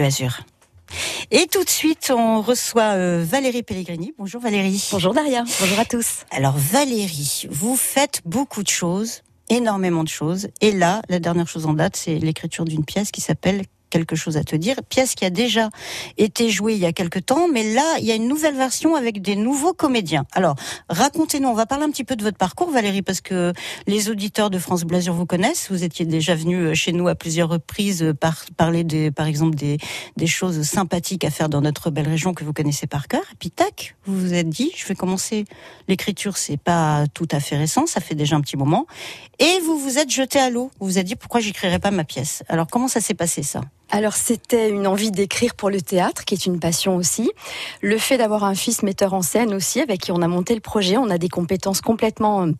Bleu Azur. Et tout de suite, on reçoit euh, Valérie Pellegrini. Bonjour Valérie. Bonjour Daria. Bonjour à tous. Alors Valérie, vous faites beaucoup de choses, énormément de choses. Et là, la dernière chose en date, c'est l'écriture d'une pièce qui s'appelle quelque chose à te dire. Pièce qui a déjà été jouée il y a quelque temps, mais là, il y a une nouvelle version avec des nouveaux comédiens. Alors, racontez-nous, on va parler un petit peu de votre parcours, Valérie, parce que les auditeurs de France Blasure vous connaissent. Vous étiez déjà venu euh, chez nous à plusieurs reprises euh, par, parler par exemple des, des choses sympathiques à faire dans notre belle région que vous connaissez par cœur. Et puis, tac, vous vous êtes dit, je vais commencer l'écriture, c'est pas tout à fait récent, ça fait déjà un petit moment. Et vous vous êtes jeté à l'eau. Vous vous êtes dit, pourquoi j'écrirais pas ma pièce? Alors, comment ça s'est passé, ça? Alors c'était une envie d'écrire pour le théâtre, qui est une passion aussi. Le fait d'avoir un fils metteur en scène aussi, avec qui on a monté le projet, on a des compétences complètement euh,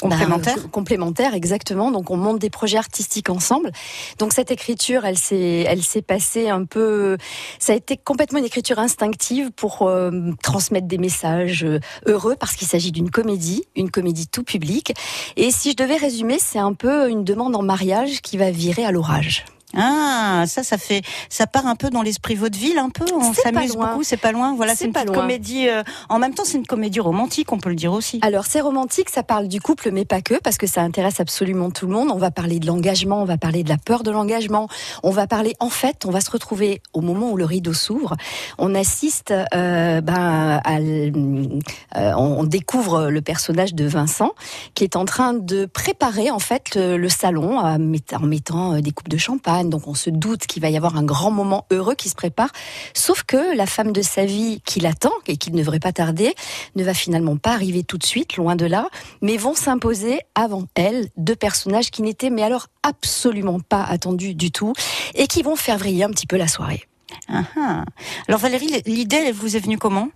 Complémentaires bah, Complémentaires, exactement. Donc on monte des projets artistiques ensemble. Donc cette écriture, elle s'est, elle s'est passée un peu. Ça a été complètement une écriture instinctive pour euh, transmettre des messages euh, heureux, parce qu'il s'agit d'une comédie, une comédie tout public. Et si je devais résumer, c'est un peu une demande en mariage qui va virer à l'orage. Ah, ça, ça fait, ça part un peu dans l'esprit vaudeville, un peu. On s'amuse beaucoup, c'est pas loin. Voilà, c'est une petite comédie. Euh, en même temps, c'est une comédie romantique, on peut le dire aussi. Alors, c'est romantique, ça parle du couple, mais pas que, parce que ça intéresse absolument tout le monde. On va parler de l'engagement, on va parler de la peur de l'engagement, on va parler, en fait, on va se retrouver au moment où le rideau s'ouvre. On assiste, euh, ben, à, euh, on découvre le personnage de Vincent, qui est en train de préparer, en fait, le salon en mettant des coupes de champagne donc on se doute qu'il va y avoir un grand moment heureux qui se prépare. Sauf que la femme de sa vie qui l'attend et qui ne devrait pas tarder ne va finalement pas arriver tout de suite, loin de là, mais vont s'imposer avant elle deux personnages qui n'étaient mais alors absolument pas attendus du tout et qui vont faire vriller un petit peu la soirée. Ah ah. Alors Valérie, l'idée, elle vous est venue comment?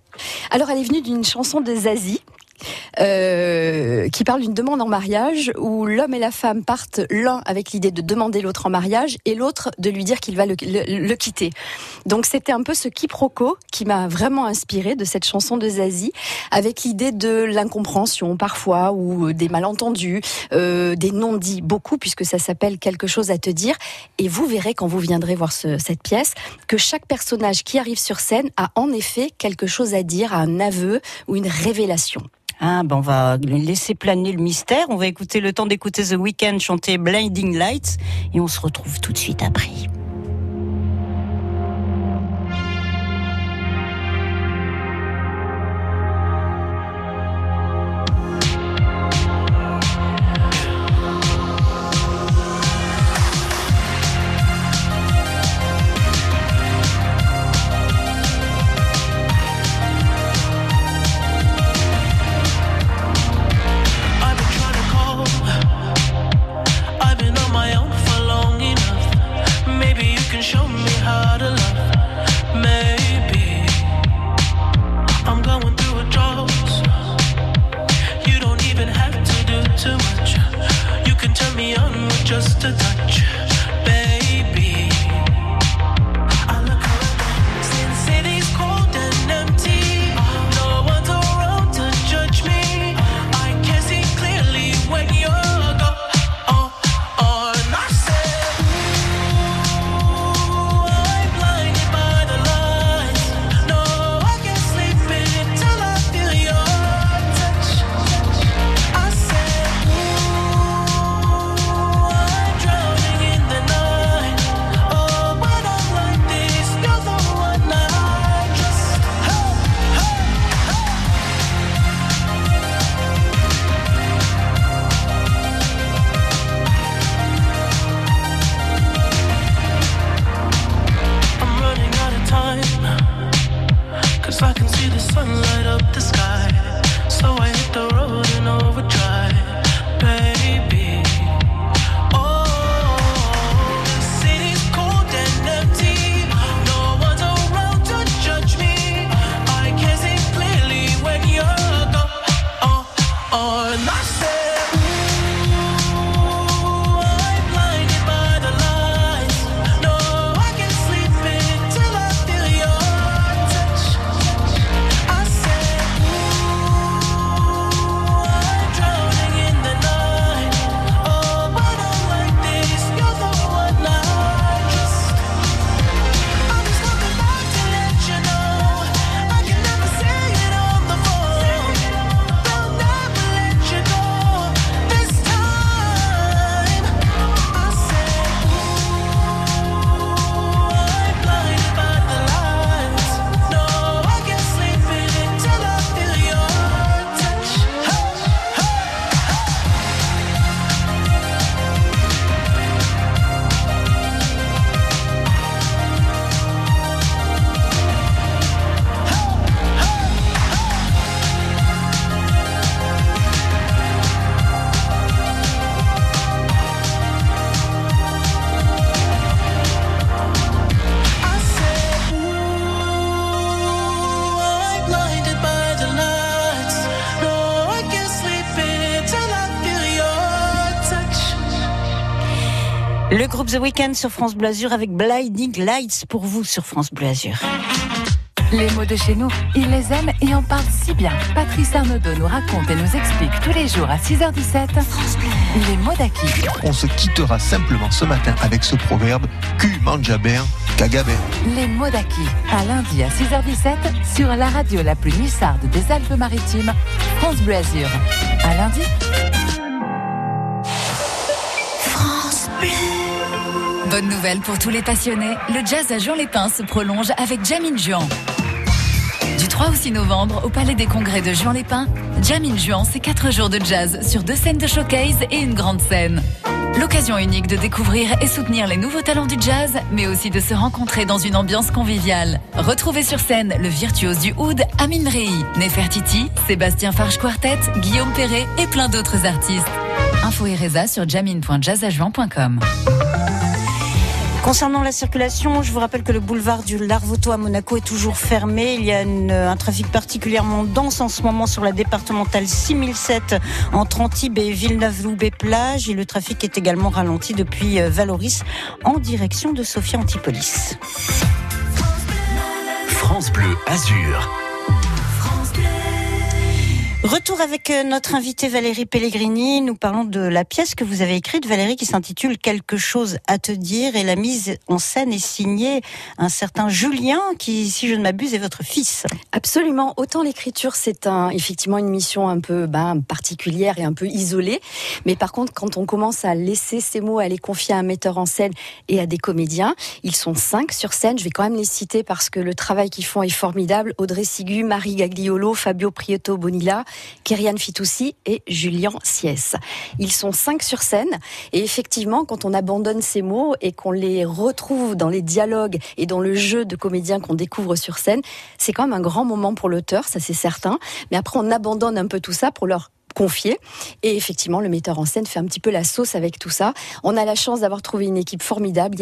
Alors elle est venue d'une chanson de Zazie euh, qui parle d'une demande en mariage où l'homme et la femme partent l'un avec l'idée de demander l'autre en mariage et l'autre de lui dire qu'il va le, le, quitter. Donc c'était un peu ce quiproquo qui m'a vraiment inspiré de cette chanson de Zazie, avec l'idée de l'incompréhension parfois ou des malentendus, euh, des non-dits beaucoup puisque ça s'appelle quelque chose à te dire. Et vous verrez quand vous viendrez voir ce, cette pièce que chaque personnage qui arrive sur scène a en effet quelque chose à dire, un aveu ou une révélation. Ah, ben on va laisser planer le mystère. On va écouter le temps d'écouter The Weeknd chanter Blinding Lights et on se retrouve tout de suite après. when I say groupe The Weeknd sur France Bleu Azur avec Blinding Lights pour vous sur France Bleu Azur. Les mots de chez nous, ils les aiment et en parlent si bien. Patrice Arnaudot nous raconte et nous explique tous les jours à 6h17 les mots d'acquis. On se quittera simplement ce matin avec ce proverbe Q manjaber, kagaber. Les mots d'acquis, à lundi à 6h17 sur la radio la plus nuissarde des Alpes-Maritimes, France Bleu Azur. À lundi. Bonne nouvelle pour tous les passionnés, le jazz à Juan-les-Pins se prolonge avec Jamin Juan. Du 3 au 6 novembre, au Palais des Congrès de Juan-les-Pins, Jamin Juan, c'est 4 jours de jazz sur deux scènes de showcase et une grande scène. L'occasion unique de découvrir et soutenir les nouveaux talents du jazz, mais aussi de se rencontrer dans une ambiance conviviale. Retrouvez sur scène le virtuose du oud Amin Rei, Nefertiti, Sébastien Farge Quartet, Guillaume Perret et plein d'autres artistes. Info et sur jamin.jazzajuan.com. Concernant la circulation, je vous rappelle que le boulevard du Larvoto à Monaco est toujours fermé. Il y a un trafic particulièrement dense en ce moment sur la départementale 6007 entre Antibes et Villeneuve-Loubet-Plage. Et le trafic est également ralenti depuis euh, Valoris en direction de Sofia Antipolis. France Bleu Azur. Retour avec euh, notre invitée Valérie Pellegrini. Nous parlons de la pièce que vous avez écrite, Valérie, qui s'intitule Quelque chose à te dire. Et la mise en scène est signée un certain Julien, qui, si je ne m'abuse, est votre fils. Absolument. Autant l'écriture, c'est effectivement une mission un peu ben, particulière et un peu isolée. Mais par contre, quand on commence à laisser ces mots, à les confier à un metteur en scène et à des comédiens, ils sont cinq sur scène. Je vais quand même les citer parce que le travail qu'ils font est formidable. Audrey Sigu, Marie Gagliolo, Fabio Prieto Bonilla, Kyrian Fitoussi et Julien Sies. Ils sont cinq sur scène et effectivement, quand on abandonne ces mots et qu'on les retrouve dans les dialogues et dans le jeu de comédiens qu'on découvre sur scène, c'est quand même un grand moment pour l'auteur, ça c'est certain. Mais après, on abandonne un peu tout ça pour leur confier. Et effectivement, le metteur en scène fait un petit peu la sauce avec tout ça. On a la chance d'avoir trouvé une équipe formidable.